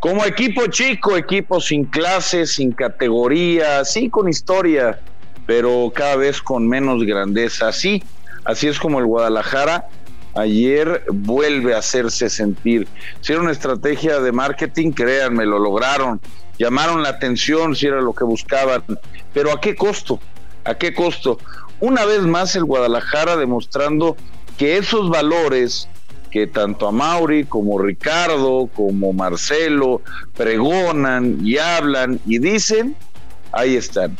Como equipo chico, equipo sin clase, sin categoría, sí con historia, pero cada vez con menos grandeza. Sí, así es como el Guadalajara ayer vuelve a hacerse sentir. Si era una estrategia de marketing, créanme, lo lograron. Llamaron la atención si era lo que buscaban. Pero ¿a qué costo? ¿A qué costo? Una vez más el Guadalajara demostrando que esos valores que tanto a Mauri como Ricardo, como Marcelo pregonan y hablan y dicen, ahí están.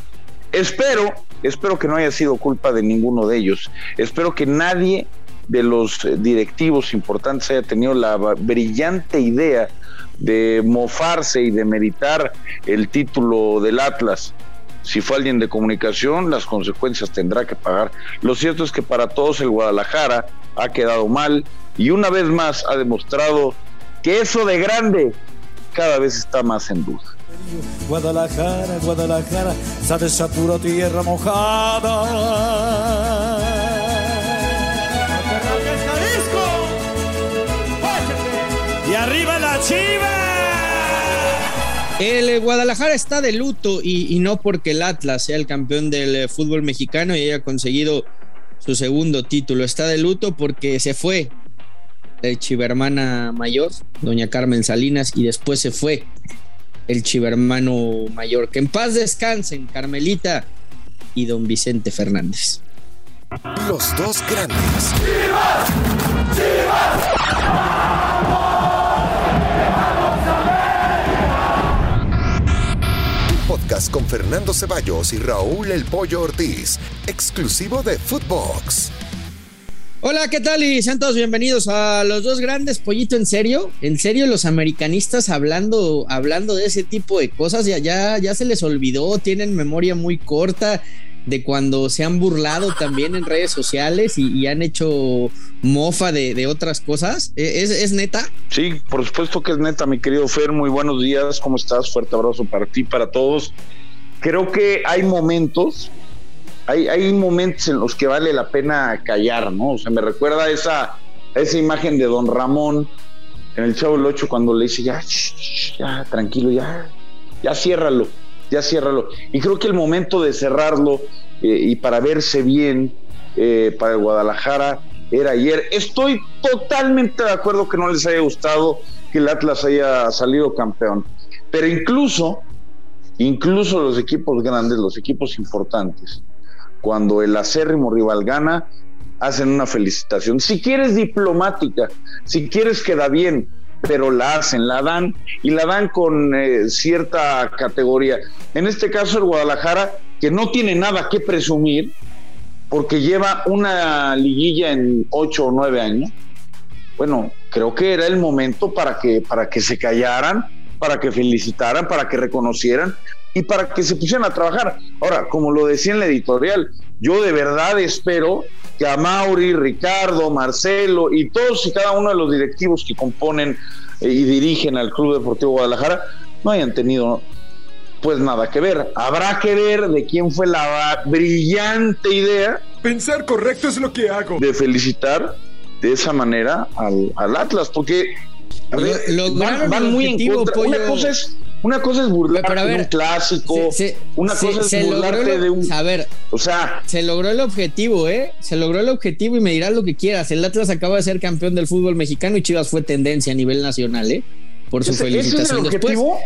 Espero, espero que no haya sido culpa de ninguno de ellos. Espero que nadie de los directivos importantes haya tenido la brillante idea de mofarse y de meritar el título del Atlas. Si fue alguien de comunicación, las consecuencias tendrá que pagar. Lo cierto es que para todos el Guadalajara ha quedado mal y una vez más ha demostrado que eso de grande cada vez está más en duda. Guadalajara, Guadalajara, sabes pura tierra mojada. Y arriba la chiva. El Guadalajara está de luto y, y, no porque el Atlas sea el campeón del fútbol mexicano y haya conseguido su segundo título. Está de luto porque se fue chivermana mayor, doña Carmen Salinas, y después se fue el chivermano mayor. Que en paz descansen, Carmelita y don Vicente Fernández. Los dos grandes. podcast con Fernando Ceballos y Raúl El Pollo Ortiz, exclusivo de Footbox. Hola, ¿qué tal? Y sean todos bienvenidos a los dos grandes pollito en serio. En serio, los americanistas hablando, hablando de ese tipo de cosas, ya, ya, se les olvidó, tienen memoria muy corta de cuando se han burlado también en redes sociales y, han hecho mofa de, otras cosas. ¿E, ¿Es, ¿Es, neta? Sí, por supuesto que es neta, mi querido Fer. Muy buenos días, ¿cómo estás? Fuerte abrazo para ti, para todos. Creo que hay momentos hay, momentos en los que vale la pena callar, ¿no? O sea, me recuerda esa, esa imagen de don Ramón en el Chavo del Ocho cuando le dice, ya, ya, tranquilo, ya, ya ciérralo, ya ciérralo. Y creo que el momento de cerrarlo eh, y para verse bien eh, para el Guadalajara era ayer. Estoy totalmente de acuerdo que no les haya gustado que el Atlas haya salido campeón, pero incluso, incluso los equipos grandes, los equipos importantes, cuando el acérrimo rival gana, hacen una felicitación. Si quieres diplomática, si quieres queda bien, pero la hacen, la dan y la dan con eh, cierta categoría. En este caso el Guadalajara, que no tiene nada que presumir, porque lleva una liguilla en ocho o nueve años. Bueno, creo que era el momento para que, para que se callaran, para que felicitaran, para que reconocieran, y para que se pusieran a trabajar. Ahora, como lo decía en la editorial, yo de verdad espero que a Mauri, Ricardo, Marcelo y todos y cada uno de los directivos que componen eh, y dirigen al Club Deportivo Guadalajara no hayan tenido pues nada que ver. Habrá que ver de quién fue la brillante idea. Pensar correcto es lo que hago. De felicitar de esa manera al, Atlas, porque van, muy en contra. Una cosa es una cosa es burlarte de un clásico, una cosa es burlarte de un. A ver, o sea. Se logró el objetivo, ¿eh? Se logró el objetivo y me dirás lo que quieras. El Atlas acaba de ser campeón del fútbol mexicano y Chivas fue tendencia a nivel nacional, ¿eh? Por su felicitación. ¿Ese es el objetivo?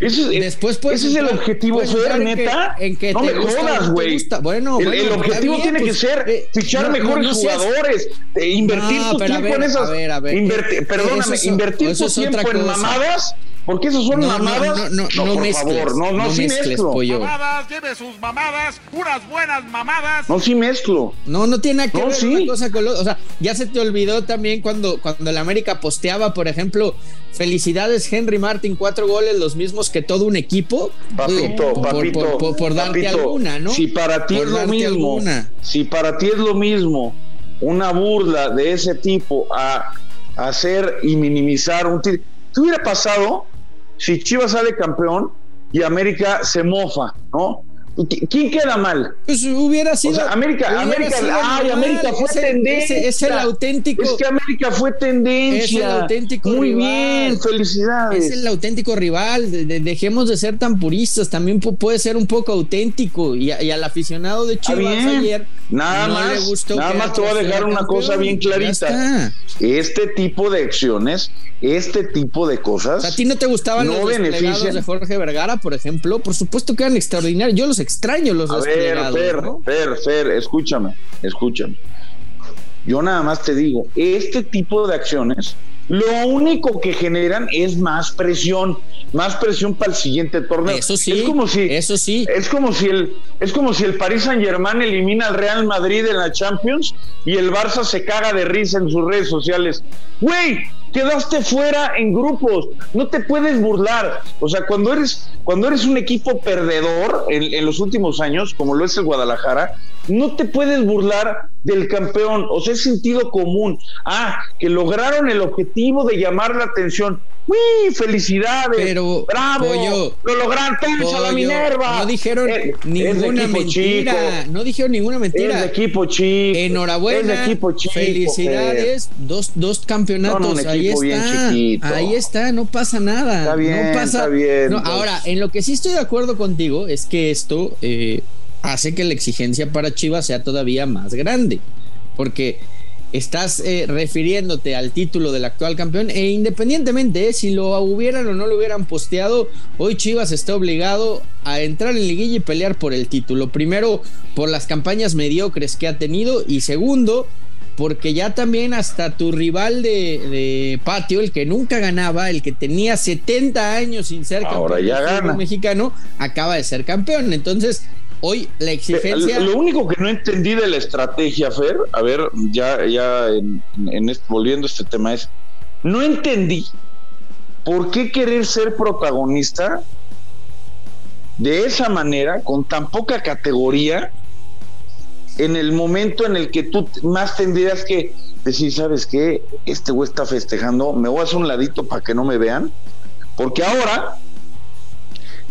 Ese, Después ese es el objetivo, ser, neta. En que, no me jodas, güey. Bueno, el, objetivo tiene que pues, ser eh, fichar mejores jugadores, eh, invertir tu tiempo en esas. A ver, a ver, perdóname, invertir tu tiempo en mamadas porque esos son mamadas. No, no, no, no, por favor, no, no, sí mezclo. Mamadas, lleve sus mamadas, unas buenas mamadas. No, sí mezclo. No, no tiene nada que ver una cosa con lo, O sea, ya se te olvidó también cuando, cuando el América posteaba, por ejemplo, felicidades Henry Martin, cuatro goles, los mismos que todo un equipo. Papito, papito. Por, darte alguna, ¿no? Si para ti es lo mismo, si para ti es lo mismo una burla de ese tipo a hacer y minimizar un ¿Qué hubiera pasado si Chivas sale campeón y América se mofa, ¿no? ¿Quién queda mal? Pues hubiera sido. América, América, ay, América fue tendencia. Es el, auténtico. Es que América fue tendencia. Es el auténtico Muy bien, felicidades. Es el auténtico rival. dejemos de ser tan puristas. También puede ser un poco auténtico. Y, al aficionado de Chivas ayer. Nada más. nada más te voy a dejar una cosa bien clarita. Este tipo de acciones, este tipo de cosas. ¿A ti no te gustaban los desplegados de Jorge Vergara, por ejemplo? Por supuesto que eran extraordinarios. Yo los extraño los A ver, Fer, Fer, Fer, escúchame, escúchame. Yo nada más te digo, este tipo de acciones lo único que generan es más presión, más presión para el siguiente torneo. Eso sí. Es como si, eso sí. Es como si el, es como si el Paris Saint Germain elimina al Real Madrid en la Champions y el Barça se caga de risa en sus redes sociales. Güey, quedaste fuera en grupos, no te puedes burlar. O sea, cuando eres, cuando eres un equipo perdedor en, en los últimos años, como lo es el Guadalajara, no te puedes burlar del campeón, o sea, es sentido común. Ah, que lograron el objetivo de llamar la atención. ¡Uy! ¡Felicidades! Pero, ¡Bravo! ¡Lo lograron! ¡Tensa la Minerva! No dijeron ninguna mentira. No dijeron ninguna mentira. Es de equipo chico. Enhorabuena. Es de equipo chico. Felicidades. Dos, dos campeonatos. Ahí está. Ahí está. No pasa nada. Está bien. No pasa. Está bien. ahora, en lo que sí estoy de acuerdo contigo es que esto. Eh, hace que la exigencia para Chivas sea todavía más grande, porque estás eh, refiriéndote al título del actual campeón e independientemente de si lo hubieran o no lo hubieran posteado, hoy Chivas está obligado a entrar en liguilla y pelear por el título. Primero, por las campañas mediocres que ha tenido y segundo, porque ya también hasta tu rival de, patio, el que nunca ganaba, el que tenía 70 años sin ser campeón mexicano, acaba de ser campeón. Entonces, Hoy la exigencia. Lo único que no entendí de la estrategia, Fer, a ver, ya, ya en, volviendo a este tema, es. No entendí por qué querer ser protagonista de esa manera, con tan poca categoría, en el momento en el que tú más tendrías que decir, ¿sabes qué? Este güey está festejando, me voy a hacer un ladito para que no me vean, porque ahora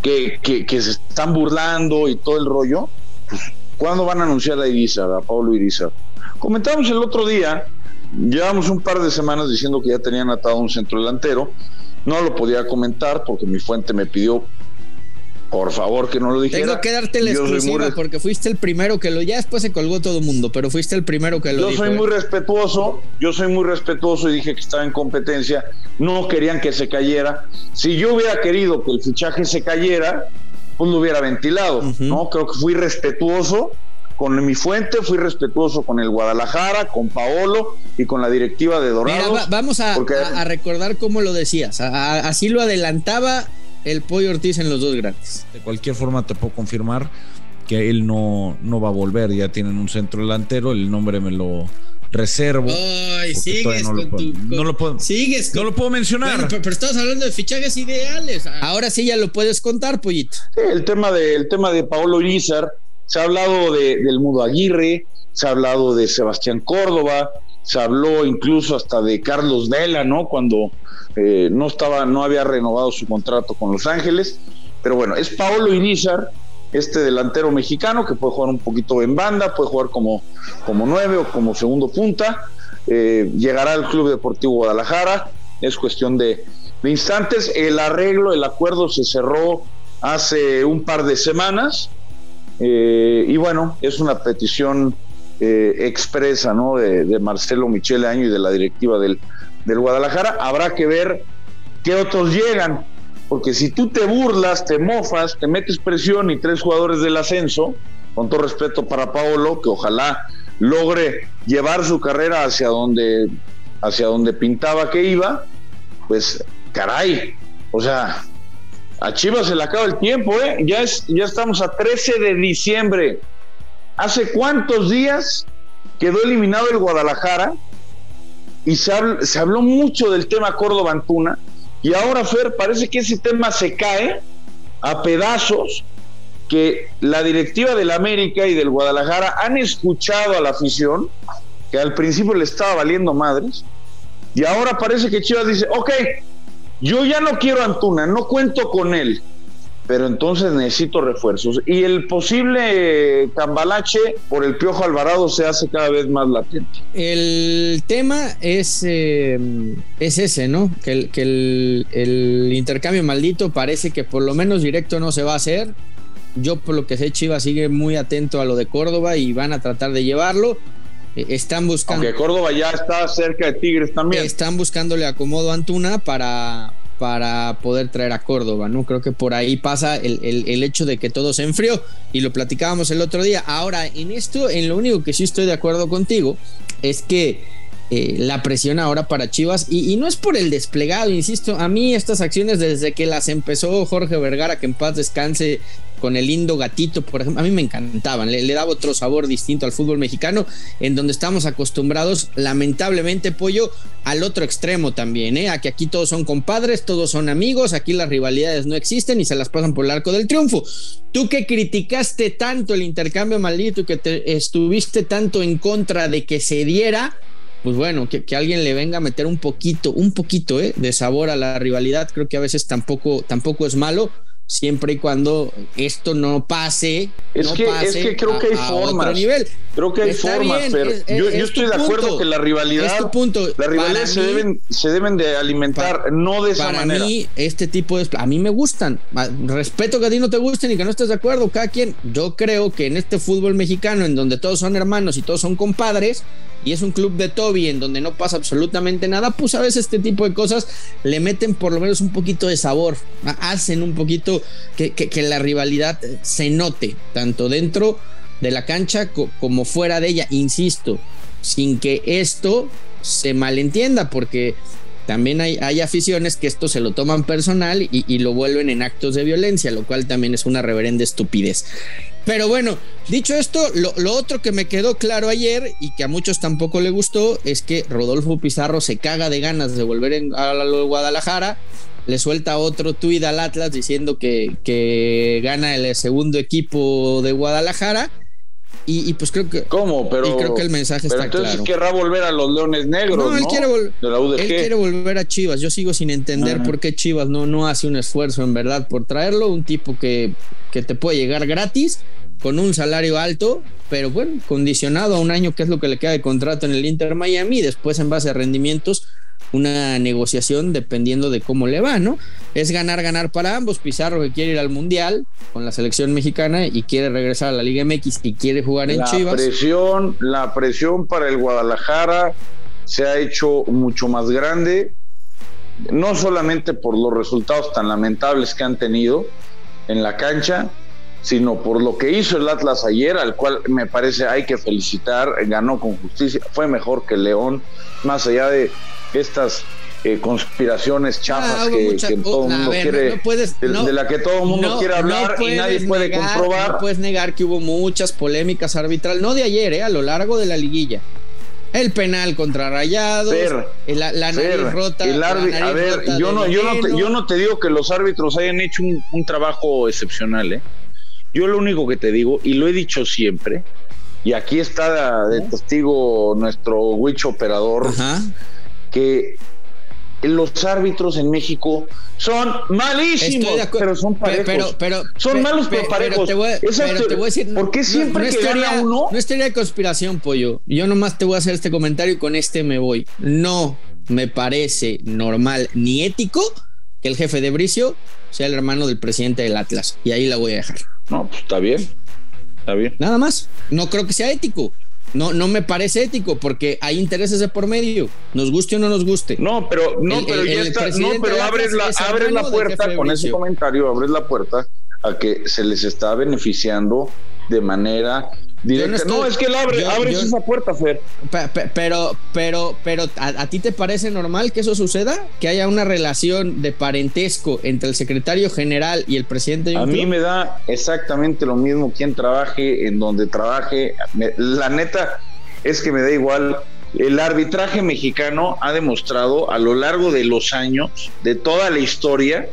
que, se están burlando y todo el rollo, pues, ¿cuándo van a anunciar a Irizar, a Pablo Irizar? Comentamos el otro día, llevamos un par de semanas diciendo que ya tenían atado un centro delantero, no lo podía comentar porque mi fuente me pidió por favor, que no lo dijera. Tengo que darte la exclusiva porque fuiste el primero que lo. Ya después se colgó todo el mundo, pero fuiste el primero que lo Yo soy muy ¿eh? respetuoso, yo soy muy respetuoso y dije que estaba en competencia. No querían que se cayera. Si yo hubiera querido que el fichaje se cayera, pues lo hubiera ventilado, ¿no? Creo que fui respetuoso con mi fuente, fui respetuoso con el Guadalajara, con Paolo y con la directiva de Dorado. vamos a, recordar cómo lo decías. así lo adelantaba el Pollo Ortiz en los dos grandes. De cualquier forma te puedo confirmar que él no, no va a volver, ya tienen un centro delantero, el nombre me lo reservo. Ay, sigues no, lo puedo, no lo puedo, sigues no lo puedo mencionar. pero, estamos hablando de fichajes ideales. Ahora sí ya lo puedes contar, Pollito. el tema de, el tema de Paolo Irizar, se ha hablado de, del Mudo Aguirre, se ha hablado de Sebastián Córdoba, se habló incluso hasta de Carlos Vela, ¿no? Cuando eh, no estaba, no había renovado su contrato con Los Ángeles, pero bueno, es Paolo Irizar, este delantero mexicano que puede jugar un poquito en banda, puede jugar como, como nueve o como segundo punta, eh, llegará al Club Deportivo Guadalajara, es cuestión de, instantes, el arreglo, el acuerdo se cerró hace un par de semanas, eh, y bueno, es una petición expresa ¿no? de, de Marcelo Michele Año y de la directiva del, del Guadalajara. Habrá que ver qué otros llegan, porque si tú te burlas, te mofas, te metes presión y tres jugadores del ascenso, con todo respeto para Paolo, que ojalá logre llevar su carrera hacia donde, hacia donde pintaba que iba, pues caray, o sea, a Chivas se le acaba el tiempo, ¿eh? Ya, es, ya estamos a 13 de diciembre. ¿Hace cuántos días quedó eliminado el Guadalajara? y se, habló, mucho del tema Córdoba Antuna y ahora Fer parece que ese tema se cae a pedazos que la directiva del América y del Guadalajara han escuchado a la afición que al principio le estaba valiendo madres y ahora parece que Chivas dice ok yo ya no quiero Antuna no cuento con él pero entonces necesito refuerzos. Y el posible cambalache por el Piojo Alvarado se hace cada vez más latente. El tema es, eh, es ese, ¿no? Que, el, que el, el intercambio maldito parece que por lo menos directo no se va a hacer. Yo por lo que sé, Chivas sigue muy atento a lo de Córdoba y van a tratar de llevarlo. Eh, Están buscando. Aunque Córdoba ya está cerca de Tigres también. Están buscándole acomodo a Antuna para, para poder traer a Córdoba, ¿no? Creo que por ahí pasa el, el, el, hecho de que todo se enfrió y lo platicábamos el otro día. Ahora, en esto, en lo único que sí estoy de acuerdo contigo es que eh, la presión ahora para Chivas y, y, no es por el desplegado, insisto, a mí estas acciones desde que las empezó Jorge Vergara, que en paz descanse con el lindo gatito, por ejemplo, a mí me encantaban, le, daba otro sabor distinto al fútbol mexicano, en donde estamos acostumbrados, lamentablemente, pollo, al otro extremo también, ¿eh? a que aquí todos son compadres, todos son amigos, aquí las rivalidades no existen y se las pasan por el arco del triunfo. Tú que criticaste tanto el intercambio maldito y que te estuviste tanto en contra de que se diera, pues bueno, que, que, alguien le venga a meter un poquito, un poquito ¿eh? de sabor a la rivalidad, creo que a veces tampoco, tampoco es malo siempre y cuando esto no pase. Es, no que, pase es que creo que hay formas. Nivel. Creo que hay Está formas, bien, pero es- yo, es- yo es estoy de acuerdo que la rivalidad, tu punto. las rivalidades se Para mí- deben, se deben de alimentar, no de esa Para manera. mí, este tipo de. A mí me gustan. Respeto que a ti no te gusten y que no estés de acuerdo. Cada quien. Yo creo que en este fútbol mexicano, en donde todos son hermanos y todos son compadres, y es un club de Toby en donde no pasa absolutamente nada, pues a veces este tipo de cosas le meten por lo menos un poquito de sabor. Hacen un poquito que, la rivalidad se note, tanto dentro de la cancha co- como fuera de ella. Insisto, sin que esto se malentienda, porque también hay, hay aficiones que esto se lo toman personal y, lo vuelven en actos de violencia, lo cual también es una reverenda estupidez. Pero bueno, dicho esto, lo, otro que me quedó claro ayer y que a muchos tampoco le gustó es que Rodolfo Pizarro se caga de ganas de volver en, a de Guadalajara. Le suelta otro tuit al Atlas diciendo que, que gana el segundo equipo de Guadalajara. Y, y pues creo que, ¿Cómo? Pero, y creo que el mensaje pero está entonces claro. querrá volver a los Leones Negros, ¿no? No, él quiere de la UDG. Él quiere volver a Chivas. Yo sigo sin entender Ajá. por qué Chivas no, no hace un esfuerzo en verdad por traerlo. Un tipo que, que te puede llegar gratis con un salario alto, pero bueno, condicionado a un año, que es lo que le queda de contrato en el Inter Miami, y después en base a rendimientos, una negociación dependiendo de cómo le va, ¿no? Es ganar, ganar para ambos. Pizarro que quiere ir al Mundial con la selección mexicana y quiere regresar a la Liga MX y quiere jugar en la Chivas. presión, la presión para el Guadalajara se ha hecho mucho más grande, no solamente por los resultados tan lamentables que han tenido en la cancha, sino por lo que hizo el Atlas ayer, al cual me parece hay que felicitar, ganó con justicia, fue mejor que León, más allá de estas eh, conspiraciones chafas Ah, que, mucha- que todo el mundo ver, quiere, no- no puedes- de, no- de la que todo el mundo No, quiere hablar y nadie puede negar- comprobar. No puedes negar que hubo muchas polémicas arbitrales, no de ayer, eh, a lo largo de la liguilla. El penal contra Rayados, Fer, la, la nariz Fer, rota. el la árbi- nariz a ver, rota yo no, yo, no te, yo no te digo que los árbitros hayan hecho un, un trabajo excepcional, ¿eh? Yo lo único que te digo, y lo he dicho siempre, y aquí está de testigo nuestro Witch operador, Ajá. Que los árbitros en México son malísimos, pero son parejos. pero, pero, son malos, pe- pero parejos. te voy, pero te- te voy a decir. ¿Por qué no- siempre no es que gana uno? No es teoría de conspiración, pollo. Yo nomás te voy a hacer este comentario y con este me voy. No me parece normal ni ético que el jefe de Bricio sea el hermano del presidente del Atlas. Y ahí la voy a dejar. No, pues está bien, está bien. Nada más. No creo que sea ético. No, no me parece ético porque hay intereses de por medio. Nos guste o no nos guste. No, pero no, El- pero el- ya el está, no, pero abres la, abres la puerta con ese comentario, abres la puerta a que se les está beneficiando de manera directa. no es que él abre, yo- abres yo- esa puerta, Fer. Pe- pe- Pero, pero, pero, ¿a, a ti te parece normal que eso suceda? Que haya una relación de parentesco entre el secretario general y el presidente de un A mí me da exactamente lo mismo quien trabaje, en donde trabaje. Me- la neta es que me da igual. El arbitraje mexicano ha demostrado a lo largo de los años, de toda la historia,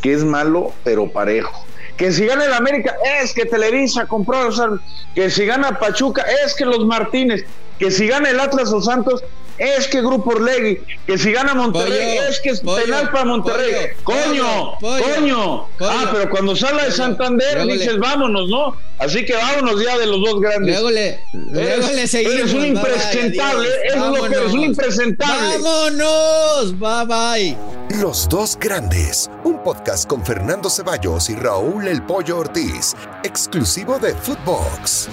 que es malo, pero parejo. Que si gana el América, es que Televisa compró, o sea, que si gana Pachuca, es que los Martínez, que si gana el Atlas o Santos, es que Grupo Orlegui, que si gana Monterrey, es que es penal para Monterrey. coño, coño. Ah, pero cuando sale de Santander dices, vámonos, ¿no? Así que vámonos ya de los dos grandes. Luego le, luego le seguimos. Eres un impresentable, es lo que eres, un impresentable. Vámonos, bye bye. Los dos grandes, un podcast con Fernando Ceballos y Raúl El Pollo Ortiz, exclusivo de Footbox.